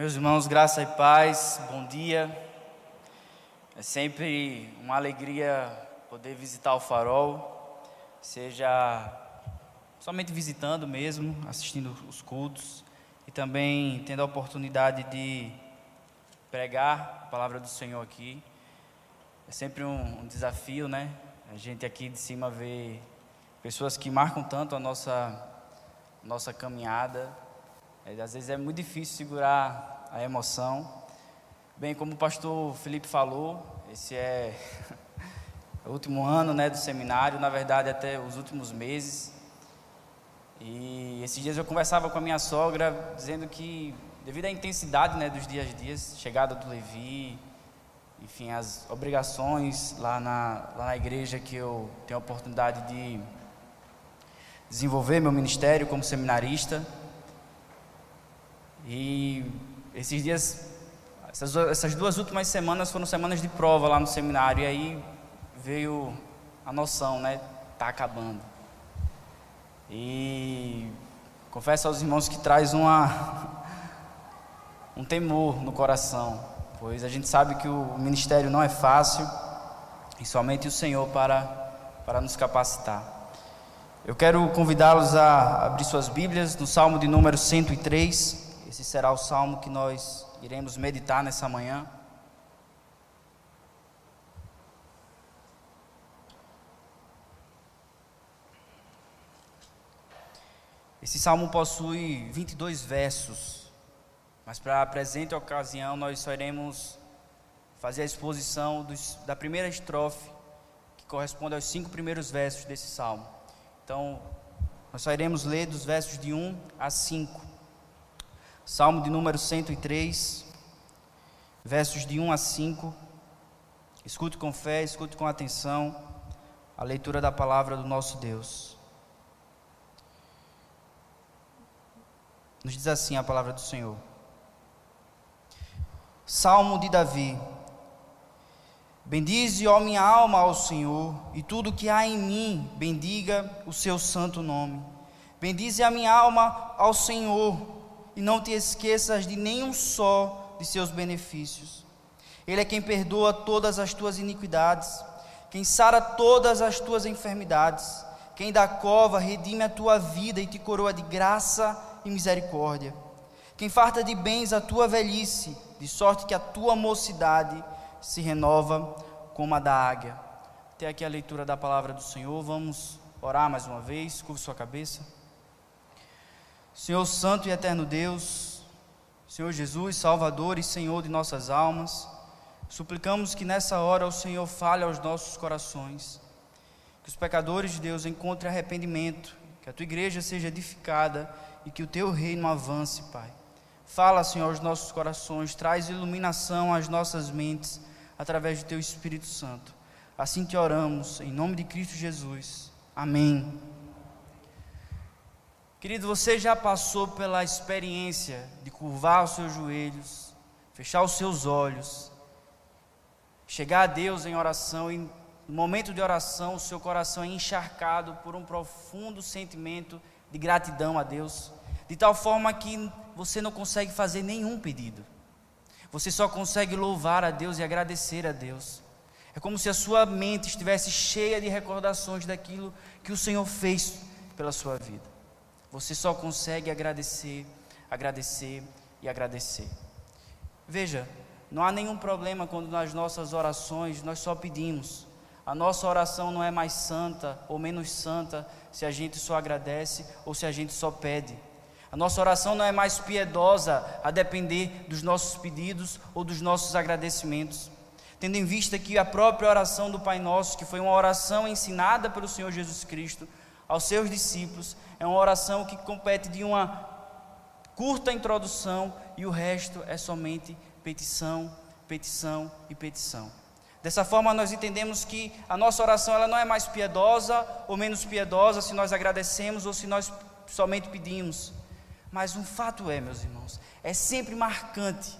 Meus irmãos, graça e paz, bom dia. É sempre uma alegria poder visitar o farol, seja somente visitando mesmo, assistindo os cultos e também tendo a oportunidade de pregar a palavra do Senhor aqui. É sempre um, um desafio, né? A gente aqui de cima vê pessoas que marcam tanto a nossa, nossa caminhada às vezes é muito difícil segurar a emoção. Bem, como o pastor Felipe falou, esse é o último ano né, do seminário, na verdade até os últimos meses. E esses dias eu conversava com a minha sogra, dizendo que, devido à intensidade né, dos dias a dias, chegada do Levi, enfim, as obrigações lá na, lá na igreja que eu tenho a oportunidade de desenvolver meu ministério como seminarista, e esses dias, essas, essas duas últimas semanas foram semanas de prova lá no seminário. E aí veio a noção, né? Tá acabando. E confesso aos irmãos que traz uma um temor no coração, pois a gente sabe que o ministério não é fácil e somente o Senhor para para nos capacitar. Eu quero convidá-los a abrir suas Bíblias no Salmo de número 103. Esse será o salmo que nós iremos meditar nessa manhã. Esse salmo possui 22 versos, mas para a presente ocasião nós só iremos fazer a exposição dos, da primeira estrofe, que corresponde aos cinco primeiros versos desse salmo. Então, nós só iremos ler dos versos de 1 a 5. Salmo de número 103, versos de 1 a 5. Escute com fé, escute com atenção a leitura da palavra do nosso Deus. Nos diz assim a palavra do Senhor. Salmo de Davi. Bendize, ó minha alma, ao Senhor, e tudo que há em mim, bendiga o seu santo nome. Bendize a minha alma ao Senhor e não te esqueças de nenhum só de seus benefícios. Ele é quem perdoa todas as tuas iniquidades, quem sara todas as tuas enfermidades, quem da cova redime a tua vida e te coroa de graça e misericórdia, quem farta de bens a tua velhice, de sorte que a tua mocidade se renova como a da águia. Até aqui a leitura da palavra do Senhor. Vamos orar mais uma vez. Curva sua cabeça. Senhor Santo e Eterno Deus, Senhor Jesus, Salvador e Senhor de nossas almas, suplicamos que nessa hora o Senhor fale aos nossos corações, que os pecadores de Deus encontrem arrependimento, que a tua igreja seja edificada e que o teu reino avance, Pai. Fala, Senhor, aos nossos corações, traz iluminação às nossas mentes através do teu Espírito Santo. Assim te oramos, em nome de Cristo Jesus. Amém. Querido, você já passou pela experiência de curvar os seus joelhos, fechar os seus olhos, chegar a Deus em oração e no momento de oração o seu coração é encharcado por um profundo sentimento de gratidão a Deus, de tal forma que você não consegue fazer nenhum pedido. Você só consegue louvar a Deus e agradecer a Deus. É como se a sua mente estivesse cheia de recordações daquilo que o Senhor fez pela sua vida. Você só consegue agradecer, agradecer e agradecer. Veja, não há nenhum problema quando nas nossas orações nós só pedimos. A nossa oração não é mais santa ou menos santa se a gente só agradece ou se a gente só pede. A nossa oração não é mais piedosa a depender dos nossos pedidos ou dos nossos agradecimentos. Tendo em vista que a própria oração do Pai Nosso, que foi uma oração ensinada pelo Senhor Jesus Cristo aos seus discípulos, é uma oração que compete de uma curta introdução e o resto é somente petição, petição e petição. Dessa forma nós entendemos que a nossa oração ela não é mais piedosa ou menos piedosa se nós agradecemos ou se nós somente pedimos. Mas um fato é, meus irmãos, é sempre marcante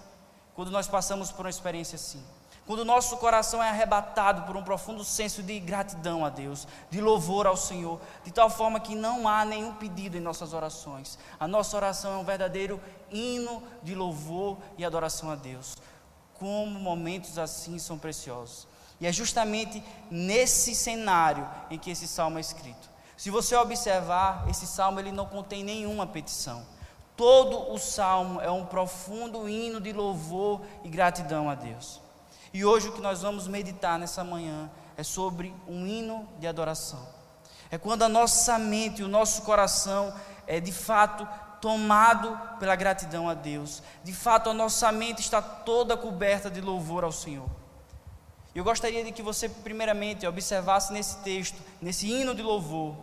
quando nós passamos por uma experiência assim. Quando o nosso coração é arrebatado por um profundo senso de gratidão a Deus, de louvor ao Senhor, de tal forma que não há nenhum pedido em nossas orações. A nossa oração é um verdadeiro hino de louvor e adoração a Deus. Como momentos assim são preciosos. E é justamente nesse cenário em que esse salmo é escrito. Se você observar, esse salmo ele não contém nenhuma petição. Todo o salmo é um profundo hino de louvor e gratidão a Deus. E hoje o que nós vamos meditar nessa manhã é sobre um hino de adoração. É quando a nossa mente, o nosso coração é de fato tomado pela gratidão a Deus. De fato, a nossa mente está toda coberta de louvor ao Senhor. Eu gostaria de que você, primeiramente, observasse nesse texto, nesse hino de louvor,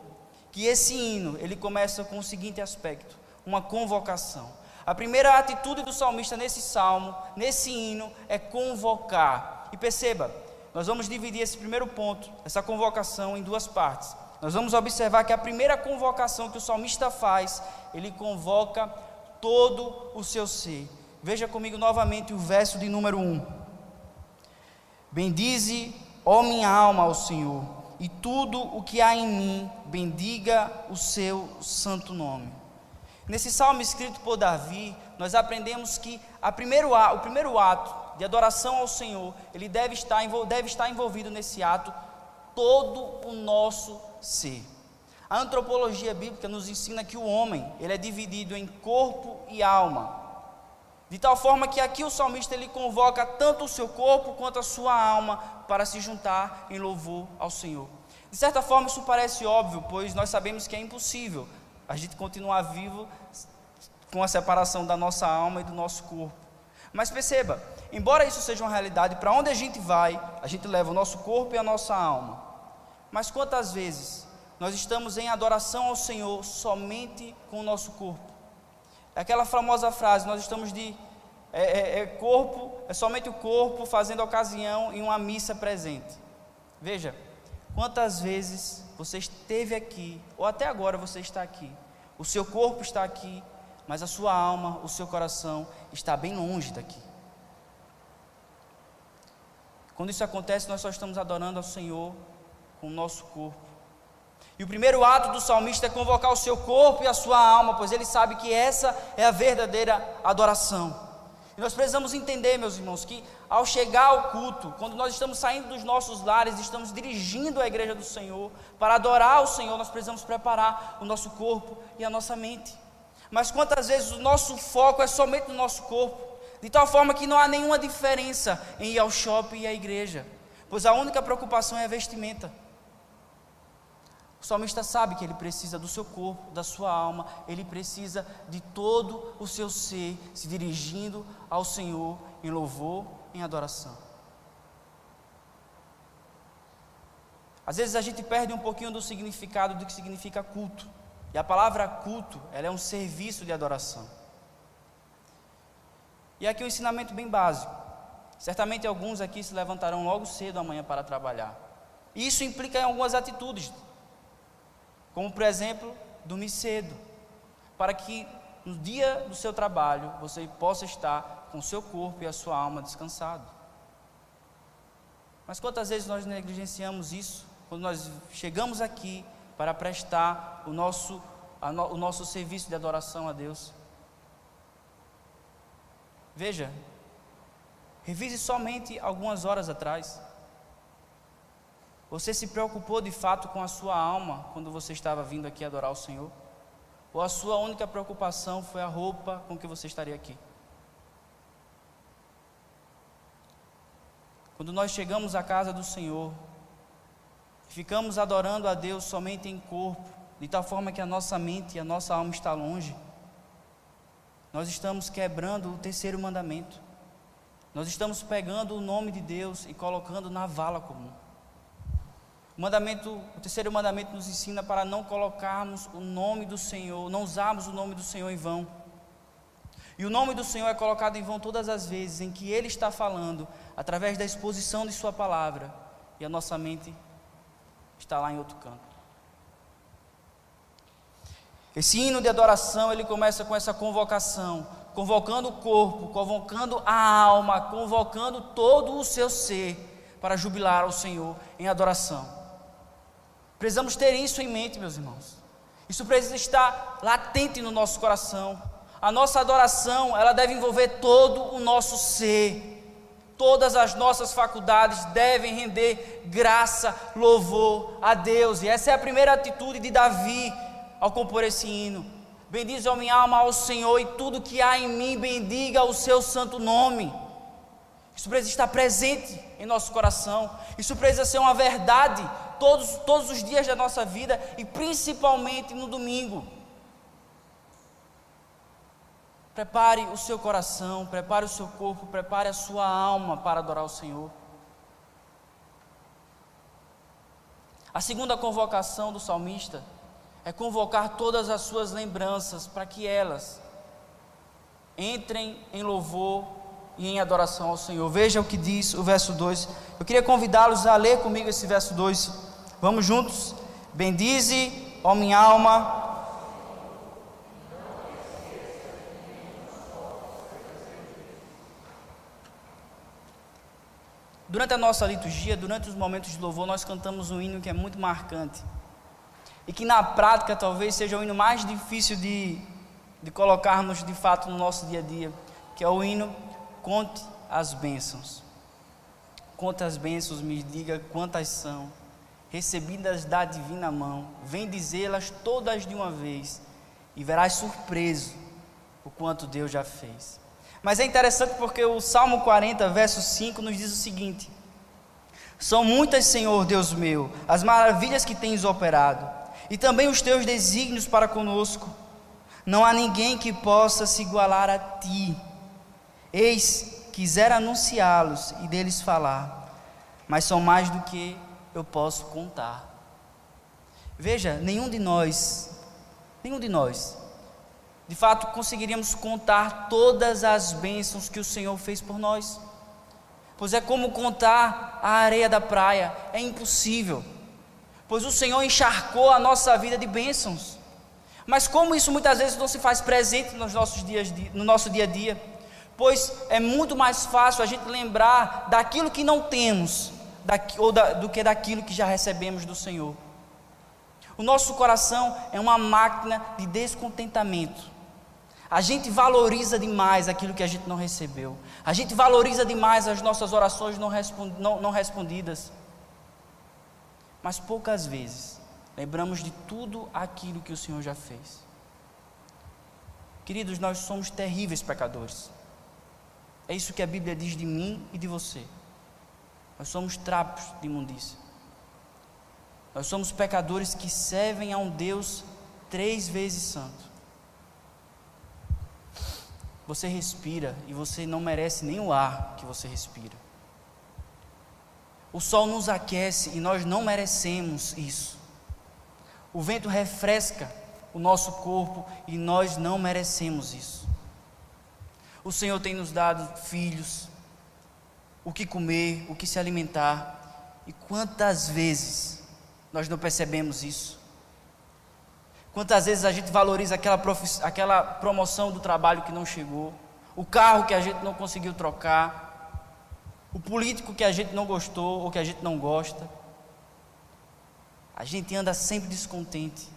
que esse hino ele começa com o seguinte aspecto: uma convocação. A primeira atitude do salmista nesse salmo, nesse hino, é convocar. E perceba, nós vamos dividir esse primeiro ponto, essa convocação, em duas partes. Nós vamos observar que a primeira convocação que o salmista faz, ele convoca todo o seu ser. Veja comigo novamente o verso de número 1. Bendize, ó minha alma, ao Senhor, e tudo o que há em mim, bendiga o seu santo nome. Nesse salmo escrito por Davi, nós aprendemos que primeiro, o primeiro ato de adoração ao Senhor, ele deve estar, deve estar envolvido nesse ato todo o nosso ser. A antropologia bíblica nos ensina que o homem, ele é dividido em corpo e alma. De tal forma que aqui o salmista ele convoca tanto o seu corpo quanto a sua alma para se juntar em louvor ao Senhor. De certa forma isso parece óbvio, pois nós sabemos que é impossível a gente continuar vivo com a separação da nossa alma e do nosso corpo. Mas perceba, embora isso seja uma realidade, para onde a gente vai, a gente leva o nosso corpo e a nossa alma. Mas quantas vezes nós estamos em adoração ao Senhor somente com o nosso corpo? É aquela famosa frase, nós estamos de é, é, é corpo, é somente o corpo fazendo ocasião em uma missa presente. Veja, quantas vezes você esteve aqui, ou até agora você está aqui. O seu corpo está aqui, mas a sua alma, o seu coração está bem longe daqui. Quando isso acontece, nós só estamos adorando ao Senhor com o nosso corpo. E o primeiro ato do salmista é convocar o seu corpo e a sua alma, pois ele sabe que essa é a verdadeira adoração. E nós precisamos entender, meus irmãos, que ao chegar ao culto, quando nós estamos saindo dos nossos lares, estamos dirigindo a igreja do Senhor, para adorar o Senhor, nós precisamos preparar o nosso corpo e a nossa mente. Mas quantas vezes o nosso foco é somente no nosso corpo, de tal forma que não há nenhuma diferença em ir ao shopping e à igreja, pois a única preocupação é a vestimenta. O salmista sabe que ele precisa do seu corpo, da sua alma, ele precisa de todo o seu ser se dirigindo ao Senhor em louvor, em adoração. Às vezes a gente perde um pouquinho do significado do que significa culto. E a palavra culto, ela é um serviço de adoração. E aqui um ensinamento bem básico. Certamente alguns aqui se levantarão logo cedo amanhã para trabalhar. E isso implica em algumas atitudes como, por exemplo, dormir cedo, para que no dia do seu trabalho você possa estar com o seu corpo e a sua alma descansado. Mas quantas vezes nós negligenciamos isso quando nós chegamos aqui para prestar o nosso, no, o nosso serviço de adoração a Deus? Veja, revise somente algumas horas atrás. Você se preocupou de fato com a sua alma quando você estava vindo aqui adorar o Senhor? Ou a sua única preocupação foi a roupa com que você estaria aqui? Quando nós chegamos à casa do Senhor, ficamos adorando a Deus somente em corpo, de tal forma que a nossa mente e a nossa alma está longe, nós estamos quebrando o terceiro mandamento. Nós estamos pegando o nome de Deus e colocando na vala comum. O mandamento, o terceiro mandamento nos ensina para não colocarmos o nome do Senhor, não usarmos o nome do Senhor em vão. E o nome do Senhor é colocado em vão todas as vezes em que Ele está falando, através da exposição de Sua palavra, e a nossa mente está lá em outro canto. Esse hino de adoração, ele começa com essa convocação: convocando o corpo, convocando a alma, convocando todo o seu ser para jubilar ao Senhor em adoração. Precisamos ter isso em mente, meus irmãos. Isso precisa estar latente no nosso coração. A nossa adoração, ela deve envolver todo o nosso ser. Todas as nossas faculdades devem render graça, louvor a Deus. E essa é a primeira atitude de Davi ao compor esse hino. Bendize a minha alma ao Senhor e tudo que há em mim, bendiga o seu santo nome. Isso precisa estar presente em nosso coração. Isso precisa ser uma verdade todos, todos os dias da nossa vida e principalmente no domingo. Prepare o seu coração, prepare o seu corpo, prepare a sua alma para adorar o Senhor. A segunda convocação do salmista é convocar todas as suas lembranças para que elas entrem em louvor e em adoração ao Senhor. Veja o que diz o verso 2. Eu queria convidá-los a ler comigo esse verso 2. Vamos juntos? Bendize, ó minha alma, Durante a nossa liturgia, durante os momentos de louvor, nós cantamos um hino que é muito marcante. E que na prática talvez seja o hino mais difícil de, de colocarmos de fato no nosso dia a dia, que é o hino Conte as bênçãos. Conte as bênçãos, me diga quantas são, recebidas da divina mão, vem dizê-las todas de uma vez, e verás surpreso o quanto Deus já fez. Mas é interessante porque o Salmo 40, verso 5, nos diz o seguinte: São muitas, Senhor Deus meu, as maravilhas que tens operado, e também os teus desígnios para conosco. Não há ninguém que possa se igualar a ti. Eis, quiser anunciá-los e deles falar, mas são mais do que eu posso contar. Veja, nenhum de nós, nenhum de nós de fato conseguiríamos contar todas as bênçãos que o Senhor fez por nós. Pois é como contar a areia da praia, é impossível. Pois o Senhor encharcou a nossa vida de bênçãos. Mas como isso muitas vezes não se faz presente nos nossos dias, no nosso dia a dia? Pois é muito mais fácil a gente lembrar daquilo que não temos, ou da, do que daquilo que já recebemos do Senhor. O nosso coração é uma máquina de descontentamento. A gente valoriza demais aquilo que a gente não recebeu. A gente valoriza demais as nossas orações não, respond, não, não respondidas. Mas poucas vezes lembramos de tudo aquilo que o Senhor já fez. Queridos, nós somos terríveis pecadores. É isso que a Bíblia diz de mim e de você. Nós somos trapos de imundícia. Nós somos pecadores que servem a um Deus três vezes santo. Você respira e você não merece nem o ar que você respira. O sol nos aquece e nós não merecemos isso. O vento refresca o nosso corpo e nós não merecemos isso. O Senhor tem nos dado filhos, o que comer, o que se alimentar, e quantas vezes nós não percebemos isso? Quantas vezes a gente valoriza aquela, aquela promoção do trabalho que não chegou, o carro que a gente não conseguiu trocar, o político que a gente não gostou ou que a gente não gosta. A gente anda sempre descontente.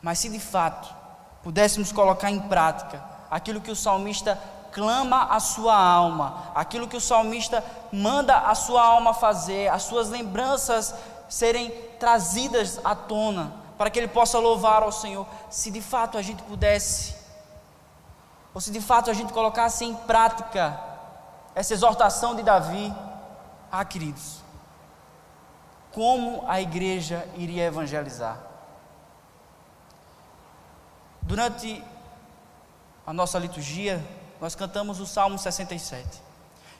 Mas se de fato pudéssemos colocar em prática aquilo que o salmista clama a sua alma, aquilo que o salmista manda a sua alma fazer, as suas lembranças serem trazidas à tona, para que ele possa louvar ao Senhor. Se de fato a gente pudesse, ou se de fato a gente colocasse em prática essa exortação de Davi, ah, queridos, como a igreja iria evangelizar? Durante a nossa liturgia, nós cantamos o Salmo 67.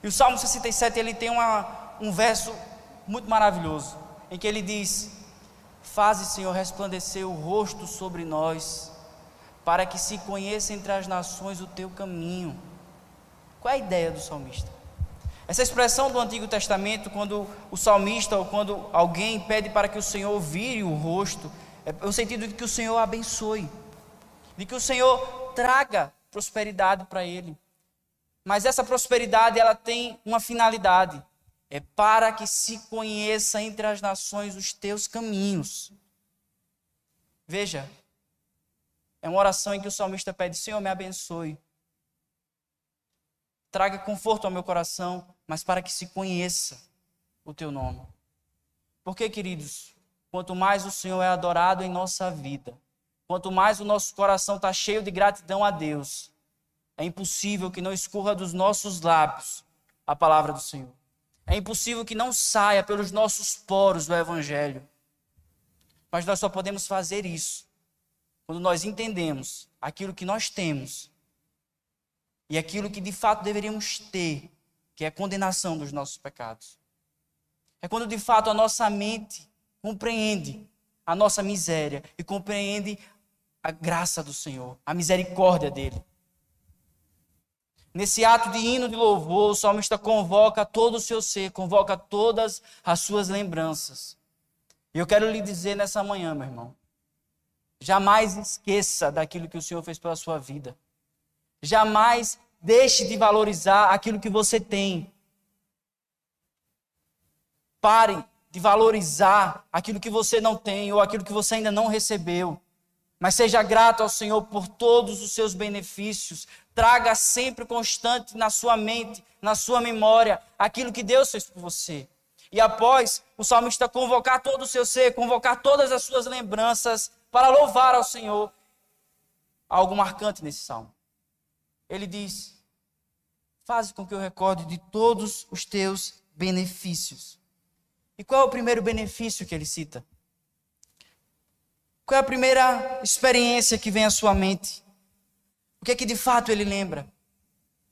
E o Salmo 67 ele tem uma, um verso muito maravilhoso, em que ele diz: Faze, Senhor, resplandecer o rosto sobre nós, para que se conheça entre as nações o teu caminho. Qual é a ideia do salmista? Essa expressão do Antigo Testamento, quando o salmista ou quando alguém pede para que o Senhor vire o rosto, é o sentido de que o Senhor abençoe, de que o Senhor traga prosperidade para ele. Mas essa prosperidade ela tem uma finalidade, é para que se conheça entre as nações os teus caminhos. Veja, é uma oração em que o salmista pede: Senhor, me abençoe. Traga conforto ao meu coração, mas para que se conheça o teu nome. Porque, queridos, quanto mais o Senhor é adorado em nossa vida, quanto mais o nosso coração está cheio de gratidão a Deus, é impossível que não escorra dos nossos lábios a palavra do Senhor. É impossível que não saia pelos nossos poros o Evangelho. Mas nós só podemos fazer isso quando nós entendemos aquilo que nós temos e aquilo que de fato deveríamos ter, que é a condenação dos nossos pecados. É quando de fato a nossa mente compreende a nossa miséria e compreende a graça do Senhor, a misericórdia dele. Nesse ato de hino de louvor, o salmista convoca todo o seu ser, convoca todas as suas lembranças. E eu quero lhe dizer nessa manhã, meu irmão, Jamais esqueça daquilo que o Senhor fez pela sua vida. Jamais deixe de valorizar aquilo que você tem. Pare de valorizar aquilo que você não tem ou aquilo que você ainda não recebeu. Mas seja grato ao Senhor por todos os seus benefícios. Traga sempre constante na sua mente, na sua memória, aquilo que Deus fez por você. E após o salmista convocar todo o seu ser, convocar todas as suas lembranças, para louvar ao Senhor. Algo marcante nesse salmo. Ele diz: Faz com que eu recorde de todos os teus benefícios. E qual é o primeiro benefício que ele cita? Qual é a primeira experiência que vem à sua mente? O que é que de fato ele lembra?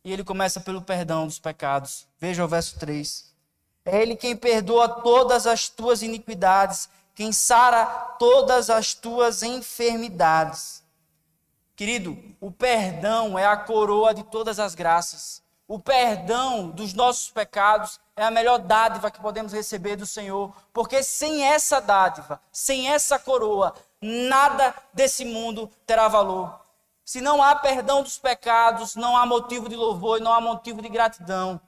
E ele começa pelo perdão dos pecados. Veja o verso 3. É ele quem perdoa todas as tuas iniquidades quem sara todas as tuas enfermidades. Querido, o perdão é a coroa de todas as graças. O perdão dos nossos pecados é a melhor dádiva que podemos receber do Senhor, porque sem essa dádiva, sem essa coroa, nada desse mundo terá valor. Se não há perdão dos pecados, não há motivo de louvor e não há motivo de gratidão.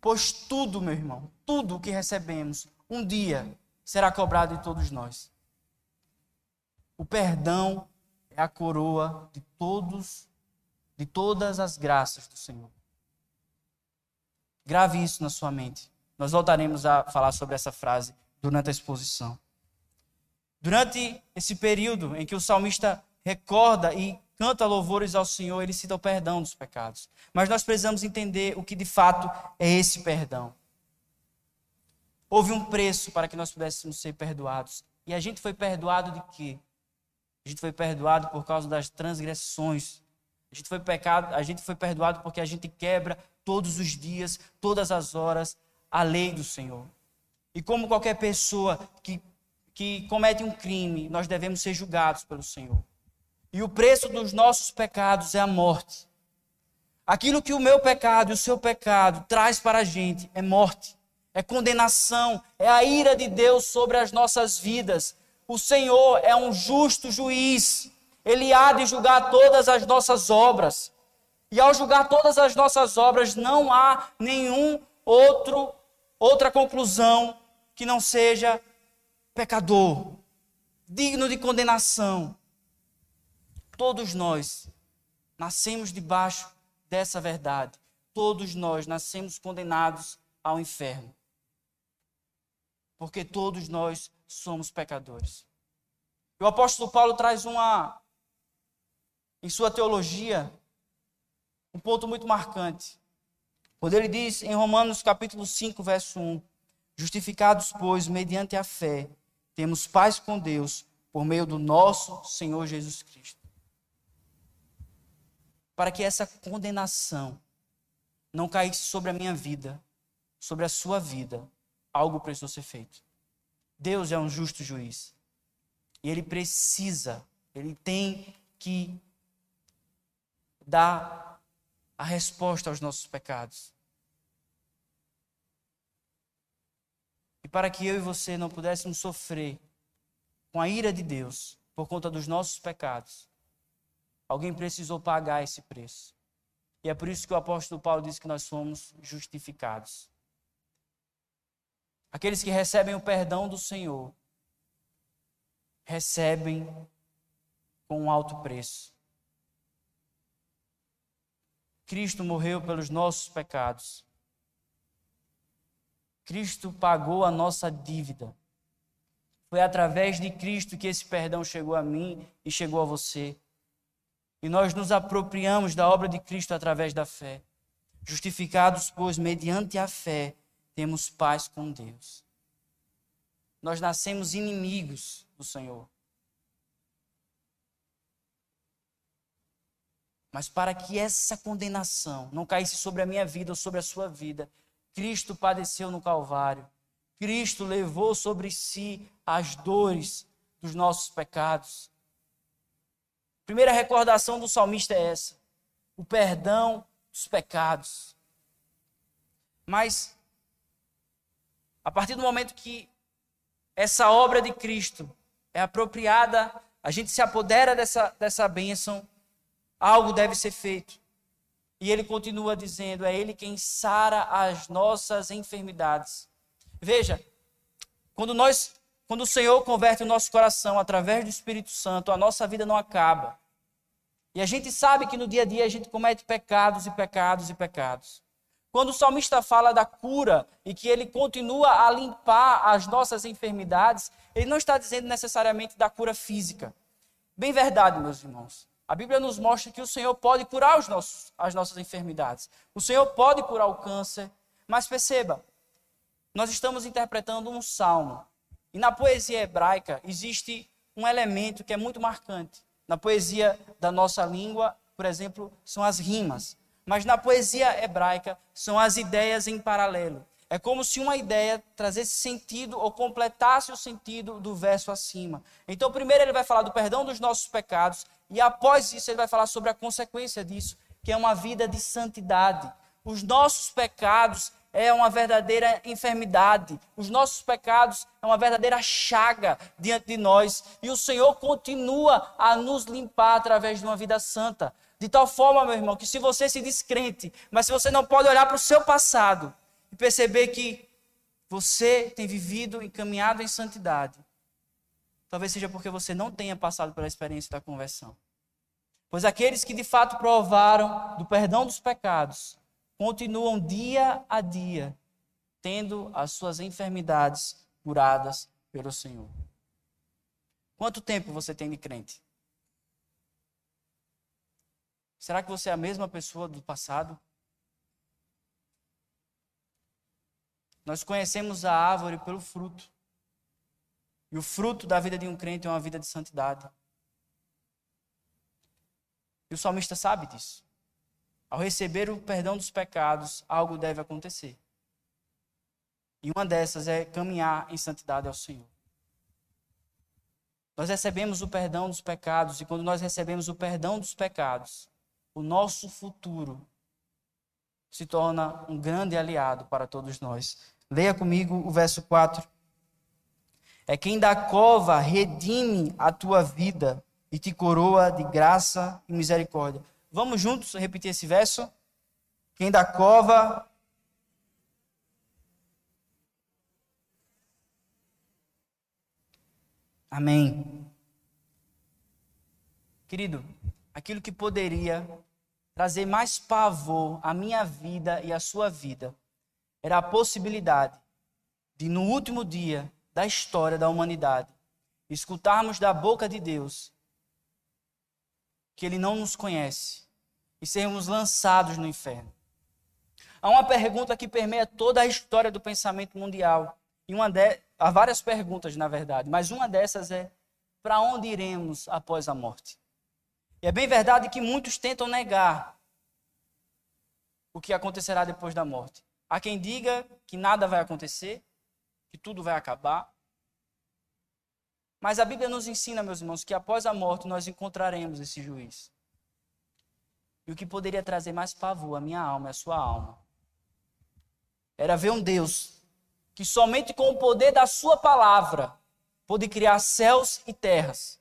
Pois tudo, meu irmão, tudo o que recebemos, um dia será cobrado de todos nós. O perdão é a coroa de todos, de todas as graças do Senhor. Grave isso na sua mente. Nós voltaremos a falar sobre essa frase durante a exposição. Durante esse período em que o salmista recorda e canta louvores ao Senhor, ele cita o perdão dos pecados. Mas nós precisamos entender o que de fato é esse perdão. Houve um preço para que nós pudéssemos ser perdoados. E a gente foi perdoado de quê? A gente foi perdoado por causa das transgressões. A gente foi pecado, a gente foi perdoado porque a gente quebra todos os dias, todas as horas a lei do Senhor. E como qualquer pessoa que, que comete um crime, nós devemos ser julgados pelo Senhor. E o preço dos nossos pecados é a morte. Aquilo que o meu pecado e o seu pecado traz para a gente é morte é condenação, é a ira de Deus sobre as nossas vidas. O Senhor é um justo juiz, ele há de julgar todas as nossas obras. E ao julgar todas as nossas obras, não há nenhum outro outra conclusão que não seja pecador, digno de condenação. Todos nós nascemos debaixo dessa verdade. Todos nós nascemos condenados ao inferno porque todos nós somos pecadores. O apóstolo Paulo traz uma, em sua teologia, um ponto muito marcante. Quando ele diz em Romanos capítulo 5, verso 1: Justificados, pois, mediante a fé, temos paz com Deus por meio do nosso Senhor Jesus Cristo. Para que essa condenação não caísse sobre a minha vida, sobre a sua vida, algo precisou ser feito. Deus é um justo juiz. E ele precisa, ele tem que dar a resposta aos nossos pecados. E para que eu e você não pudéssemos sofrer com a ira de Deus por conta dos nossos pecados, Alguém precisou pagar esse preço. E é por isso que o apóstolo Paulo diz que nós somos justificados. Aqueles que recebem o perdão do Senhor recebem com um alto preço. Cristo morreu pelos nossos pecados. Cristo pagou a nossa dívida. Foi através de Cristo que esse perdão chegou a mim e chegou a você. E nós nos apropriamos da obra de Cristo através da fé. Justificados, pois, mediante a fé, temos paz com Deus. Nós nascemos inimigos do Senhor. Mas para que essa condenação não caísse sobre a minha vida ou sobre a sua vida, Cristo padeceu no Calvário. Cristo levou sobre si as dores dos nossos pecados. Primeira recordação do salmista é essa: o perdão dos pecados. Mas, a partir do momento que essa obra de Cristo é apropriada, a gente se apodera dessa, dessa bênção, algo deve ser feito. E ele continua dizendo: é Ele quem sara as nossas enfermidades. Veja, quando nós, quando o Senhor converte o nosso coração através do Espírito Santo, a nossa vida não acaba. E a gente sabe que no dia a dia a gente comete pecados e pecados e pecados. Quando o salmista fala da cura e que ele continua a limpar as nossas enfermidades, ele não está dizendo necessariamente da cura física. Bem verdade, meus irmãos. A Bíblia nos mostra que o Senhor pode curar os nossos, as nossas enfermidades. O Senhor pode curar o câncer. Mas perceba, nós estamos interpretando um salmo. E na poesia hebraica existe um elemento que é muito marcante. Na poesia da nossa língua, por exemplo, são as rimas. Mas na poesia hebraica são as ideias em paralelo. É como se uma ideia trazesse sentido ou completasse o sentido do verso acima. Então, primeiro ele vai falar do perdão dos nossos pecados, e após isso ele vai falar sobre a consequência disso, que é uma vida de santidade. Os nossos pecados é uma verdadeira enfermidade. Os nossos pecados é uma verdadeira chaga diante de nós. E o Senhor continua a nos limpar através de uma vida santa. De tal forma, meu irmão, que se você se descrente, mas se você não pode olhar para o seu passado e perceber que você tem vivido e caminhado em santidade, talvez seja porque você não tenha passado pela experiência da conversão. Pois aqueles que de fato provaram do perdão dos pecados continuam dia a dia tendo as suas enfermidades curadas pelo Senhor. Quanto tempo você tem de crente? Será que você é a mesma pessoa do passado? Nós conhecemos a árvore pelo fruto. E o fruto da vida de um crente é uma vida de santidade. E o salmista sabe disso. Ao receber o perdão dos pecados, algo deve acontecer. E uma dessas é caminhar em santidade ao Senhor. Nós recebemos o perdão dos pecados, e quando nós recebemos o perdão dos pecados, o nosso futuro se torna um grande aliado para todos nós. Leia comigo o verso 4. É quem da cova redime a tua vida e te coroa de graça e misericórdia. Vamos juntos repetir esse verso? Quem da cova. Amém. Querido, aquilo que poderia trazer mais pavor à minha vida e à sua vida era a possibilidade de, no último dia da história da humanidade, escutarmos da boca de Deus que Ele não nos conhece e sermos lançados no inferno. Há uma pergunta que permeia toda a história do pensamento mundial. E uma de... Há várias perguntas, na verdade, mas uma dessas é: para onde iremos após a morte? E é bem verdade que muitos tentam negar o que acontecerá depois da morte. Há quem diga que nada vai acontecer, que tudo vai acabar, mas a Bíblia nos ensina, meus irmãos, que após a morte nós encontraremos esse juiz. E o que poderia trazer mais pavor à minha alma e à sua alma era ver um Deus que somente com o poder da sua palavra pôde criar céus e terras.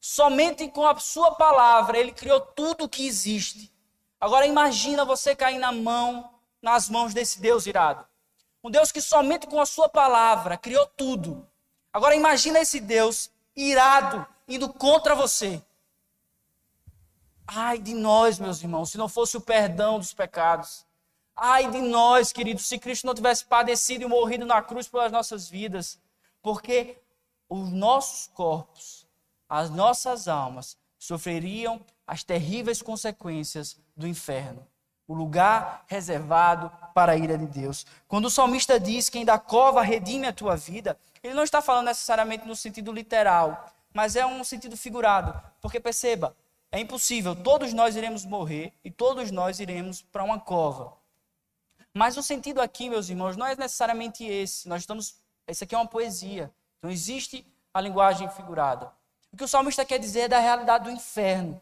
Somente com a sua palavra ele criou tudo o que existe. Agora imagina você cair na mão, nas mãos desse Deus irado. Um Deus que somente com a sua palavra criou tudo. Agora imagina esse Deus irado indo contra você. Ai de nós, meus irmãos, se não fosse o perdão dos pecados. Ai de nós, queridos, se Cristo não tivesse padecido e morrido na cruz pelas nossas vidas. Porque os nossos corpos, as nossas almas, sofreriam as terríveis consequências do inferno o lugar reservado para a ira de Deus. Quando o salmista diz: Quem da cova redime a tua vida, ele não está falando necessariamente no sentido literal, mas é um sentido figurado. Porque perceba, é impossível, todos nós iremos morrer e todos nós iremos para uma cova. Mas o sentido aqui, meus irmãos, não é necessariamente esse. Nós estamos. Isso aqui é uma poesia. Então existe a linguagem figurada. O que o salmista quer dizer é da realidade do inferno.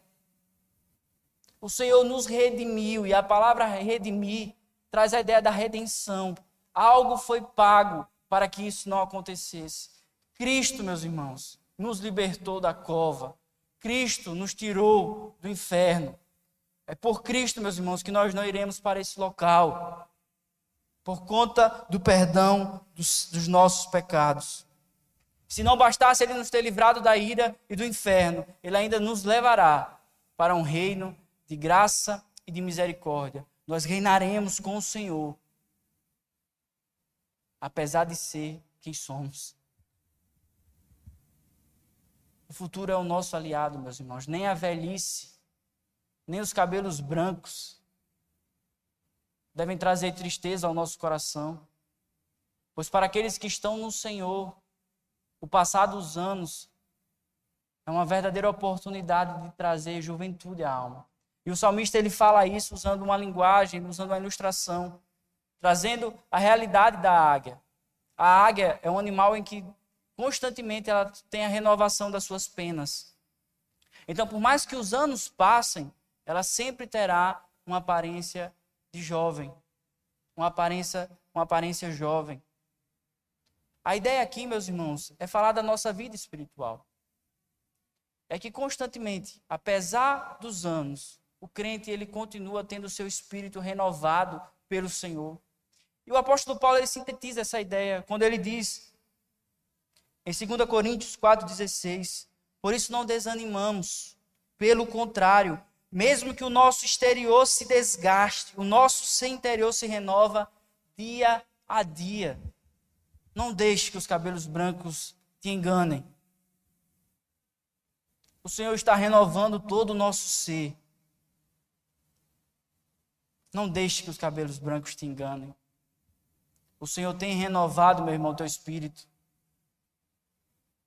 O Senhor nos redimiu, e a palavra redimir traz a ideia da redenção. Algo foi pago para que isso não acontecesse. Cristo, meus irmãos, nos libertou da cova. Cristo nos tirou do inferno. É por Cristo, meus irmãos, que nós não iremos para esse local. Por conta do perdão dos, dos nossos pecados. Se não bastasse ele nos ter livrado da ira e do inferno, ele ainda nos levará para um reino de graça e de misericórdia. Nós reinaremos com o Senhor, apesar de ser quem somos. O futuro é o nosso aliado, meus irmãos. Nem a velhice, nem os cabelos brancos devem trazer tristeza ao nosso coração. Pois para aqueles que estão no Senhor, o passar dos anos é uma verdadeira oportunidade de trazer juventude à alma. E o salmista ele fala isso usando uma linguagem, usando uma ilustração, trazendo a realidade da águia. A águia é um animal em que constantemente ela tem a renovação das suas penas. Então, por mais que os anos passem, ela sempre terá uma aparência de jovem, uma aparência, uma aparência jovem. A ideia aqui, meus irmãos, é falar da nossa vida espiritual. É que constantemente, apesar dos anos, o crente ele continua tendo o seu espírito renovado pelo Senhor. E o apóstolo Paulo ele sintetiza essa ideia quando ele diz em 2 Coríntios 4:16, por isso não desanimamos, pelo contrário, mesmo que o nosso exterior se desgaste, o nosso ser interior se renova dia a dia. Não deixe que os cabelos brancos te enganem. O Senhor está renovando todo o nosso ser. Não deixe que os cabelos brancos te enganem. O Senhor tem renovado, meu irmão, teu espírito.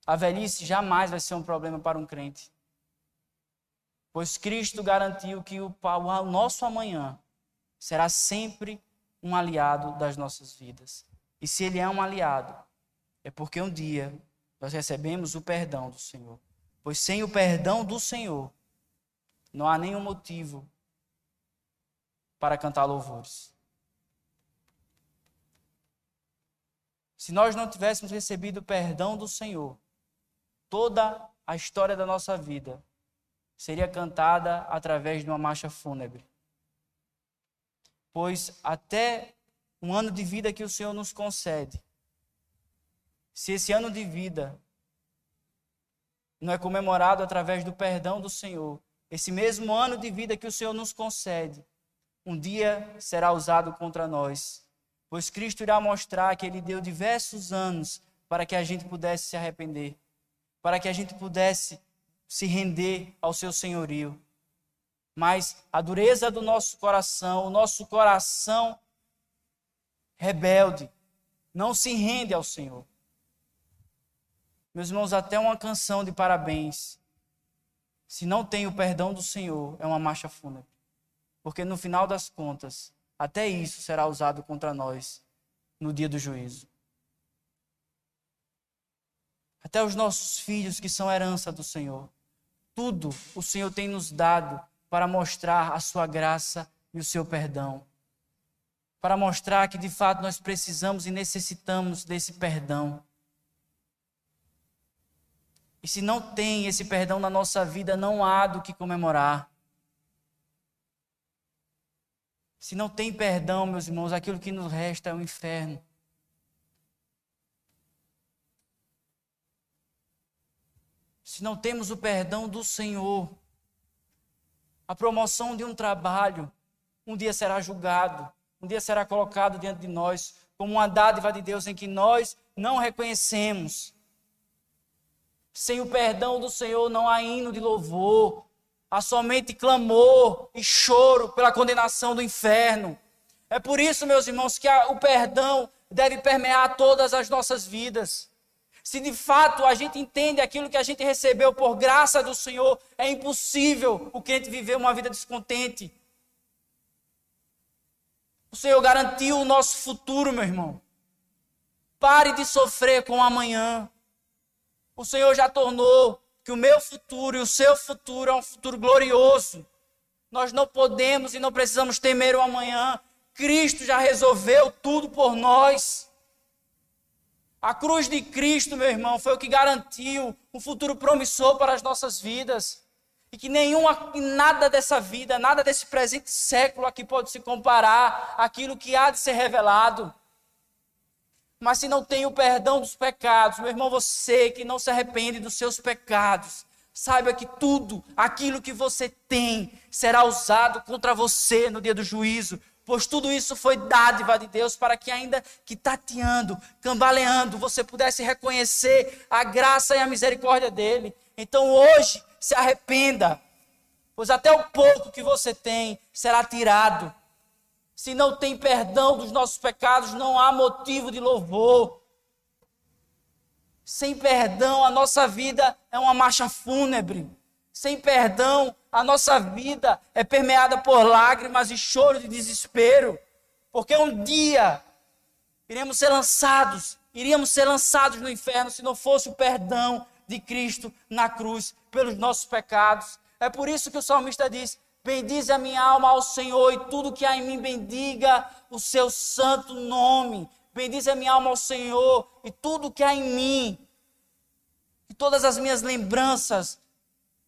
A velhice jamais vai ser um problema para um crente. Pois Cristo garantiu que o, o nosso amanhã será sempre um aliado das nossas vidas. E se ele é um aliado, é porque um dia nós recebemos o perdão do Senhor. Pois sem o perdão do Senhor, não há nenhum motivo para cantar louvores. Se nós não tivéssemos recebido o perdão do Senhor, toda a história da nossa vida seria cantada através de uma marcha fúnebre. Pois até um ano de vida que o Senhor nos concede, se esse ano de vida não é comemorado através do perdão do Senhor, esse mesmo ano de vida que o Senhor nos concede, um dia será usado contra nós. Pois Cristo irá mostrar que Ele deu diversos anos para que a gente pudesse se arrepender, para que a gente pudesse se render ao seu senhorio. Mas a dureza do nosso coração, o nosso coração rebelde, não se rende ao Senhor. Meus irmãos, até uma canção de parabéns, se não tem o perdão do Senhor, é uma marcha fúnebre. Porque no final das contas, até isso será usado contra nós no dia do juízo. Até os nossos filhos que são herança do Senhor. Tudo o Senhor tem nos dado para mostrar a sua graça e o seu perdão. Para mostrar que de fato nós precisamos e necessitamos desse perdão. E se não tem esse perdão na nossa vida, não há do que comemorar. Se não tem perdão, meus irmãos, aquilo que nos resta é o inferno. Se não temos o perdão do Senhor, a promoção de um trabalho, um dia será julgado, um dia será colocado diante de nós como uma dádiva de Deus em que nós não reconhecemos. Sem o perdão do Senhor não há hino de louvor, há somente clamor e choro pela condenação do inferno. É por isso, meus irmãos, que o perdão deve permear todas as nossas vidas. Se de fato a gente entende aquilo que a gente recebeu por graça do Senhor, é impossível o crente viver uma vida descontente. O Senhor garantiu o nosso futuro, meu irmão. Pare de sofrer com o amanhã. O Senhor já tornou que o meu futuro e o seu futuro é um futuro glorioso. Nós não podemos e não precisamos temer o amanhã. Cristo já resolveu tudo por nós. A cruz de Cristo, meu irmão, foi o que garantiu um futuro promissor para as nossas vidas. E que nenhuma, nada dessa vida, nada desse presente século aqui pode se comparar àquilo que há de ser revelado. Mas se não tem o perdão dos pecados, meu irmão, você que não se arrepende dos seus pecados, saiba que tudo aquilo que você tem será usado contra você no dia do juízo, pois tudo isso foi dádiva de Deus para que, ainda que tateando, cambaleando, você pudesse reconhecer a graça e a misericórdia dele. Então hoje, se arrependa, pois até o pouco que você tem será tirado. Se não tem perdão dos nossos pecados, não há motivo de louvor. Sem perdão, a nossa vida é uma marcha fúnebre. Sem perdão, a nossa vida é permeada por lágrimas e choro de desespero, porque um dia iremos ser lançados, iríamos ser lançados no inferno se não fosse o perdão de Cristo na cruz pelos nossos pecados. É por isso que o salmista diz: Bendize a minha alma ao Senhor e tudo que há em mim bendiga o seu santo nome. Bendize a minha alma ao Senhor e tudo que há em mim, e todas as minhas lembranças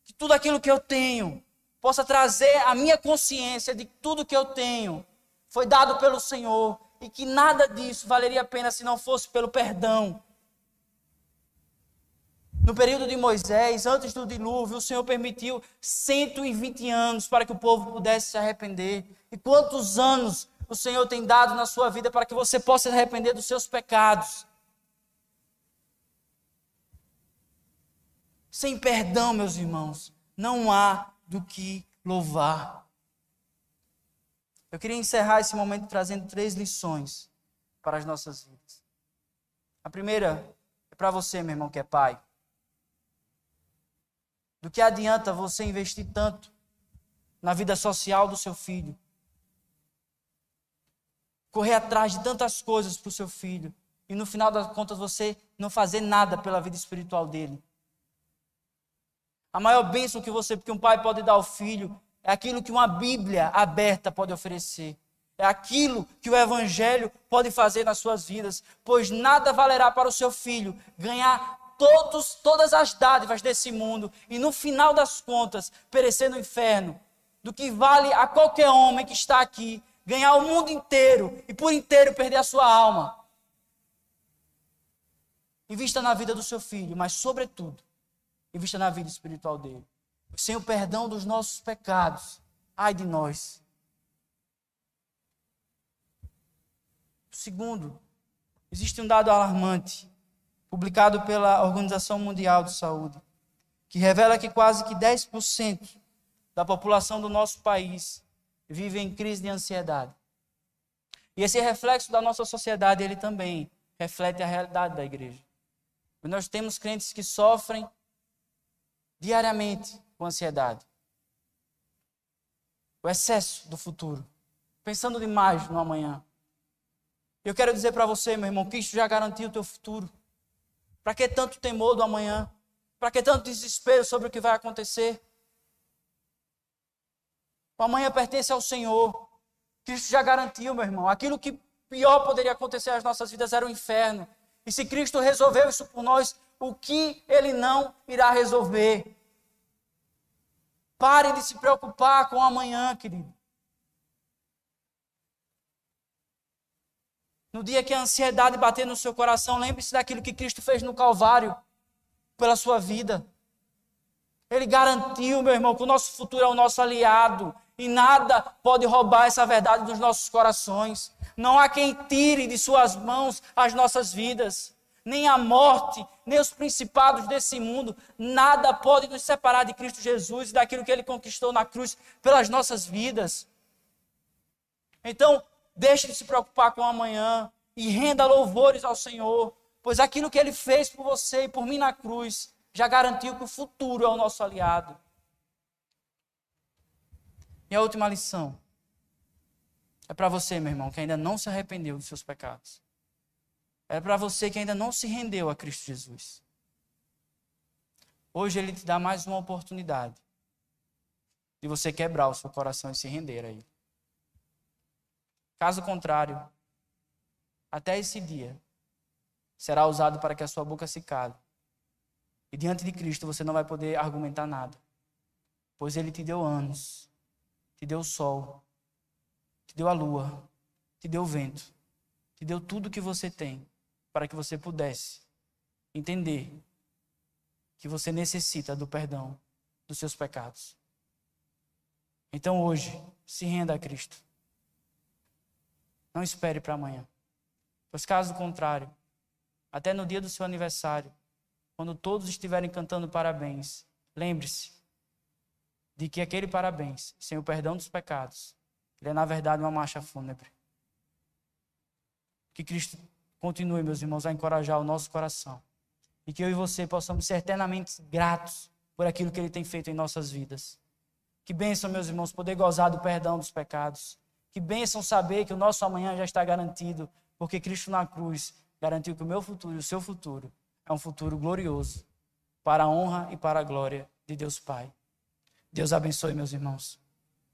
que tudo aquilo que eu tenho possa trazer a minha consciência de que tudo que eu tenho foi dado pelo Senhor e que nada disso valeria a pena se não fosse pelo perdão. No período de Moisés, antes do dilúvio, o Senhor permitiu 120 anos para que o povo pudesse se arrepender. E quantos anos o Senhor tem dado na sua vida para que você possa se arrepender dos seus pecados? Sem perdão, meus irmãos, não há do que louvar. Eu queria encerrar esse momento trazendo três lições para as nossas vidas. A primeira é para você, meu irmão, que é pai. Do que adianta você investir tanto na vida social do seu filho? Correr atrás de tantas coisas para o seu filho e no final das contas você não fazer nada pela vida espiritual dele. A maior bênção que você, que um pai pode dar ao filho, é aquilo que uma Bíblia aberta pode oferecer. É aquilo que o Evangelho pode fazer nas suas vidas. Pois nada valerá para o seu filho ganhar todos, todas as dádivas desse mundo e no final das contas perecer no inferno, do que vale a qualquer homem que está aqui ganhar o mundo inteiro e por inteiro perder a sua alma. Invista na vida do seu filho, mas sobretudo, invista na vida espiritual dele. Sem o perdão dos nossos pecados, ai de nós. Segundo, existe um dado alarmante, publicado pela Organização Mundial de Saúde, que revela que quase que 10% da população do nosso país vive em crise de ansiedade. E esse reflexo da nossa sociedade, ele também reflete a realidade da igreja. Nós temos crentes que sofrem diariamente com ansiedade. O excesso do futuro. Pensando demais no amanhã. Eu quero dizer para você, meu irmão, Cristo já garantiu o teu futuro. Para que tanto temor do amanhã? Para que tanto desespero sobre o que vai acontecer? O amanhã pertence ao Senhor. Cristo já garantiu, meu irmão. Aquilo que pior poderia acontecer às nossas vidas era o inferno. E se Cristo resolveu isso por nós, o que ele não irá resolver. Pare de se preocupar com amanhã, querido. No dia que a ansiedade bater no seu coração, lembre-se daquilo que Cristo fez no Calvário pela sua vida. Ele garantiu, meu irmão, que o nosso futuro é o nosso aliado e nada pode roubar essa verdade dos nossos corações. Não há quem tire de suas mãos as nossas vidas. Nem a morte, nem os principados desse mundo, nada pode nos separar de Cristo Jesus e daquilo que ele conquistou na cruz pelas nossas vidas. Então, deixe de se preocupar com amanhã e renda louvores ao Senhor, pois aquilo que ele fez por você e por mim na cruz já garantiu que o futuro é o nosso aliado. E a última lição é para você, meu irmão, que ainda não se arrependeu dos seus pecados. É para você que ainda não se rendeu a Cristo Jesus. Hoje ele te dá mais uma oportunidade de você quebrar o seu coração e se render a ele. Caso contrário, até esse dia será usado para que a sua boca se cale e diante de Cristo você não vai poder argumentar nada. Pois Ele te deu anos, te deu o sol, te deu a lua, te deu o vento, te deu tudo o que você tem para que você pudesse entender que você necessita do perdão dos seus pecados. Então hoje, se renda a Cristo. Não espere para amanhã. Pois caso contrário, até no dia do seu aniversário, quando todos estiverem cantando parabéns, lembre-se de que aquele parabéns, sem o perdão dos pecados, ele é na verdade uma marcha fúnebre. Que Cristo continue, meus irmãos, a encorajar o nosso coração. E que eu e você possamos ser eternamente gratos por aquilo que Ele tem feito em nossas vidas. Que bênção, meus irmãos, poder gozar do perdão dos pecados. Que bênção saber que o nosso amanhã já está garantido, porque Cristo na cruz garantiu que o meu futuro e o seu futuro é um futuro glorioso para a honra e para a glória de Deus Pai. Deus abençoe, meus irmãos.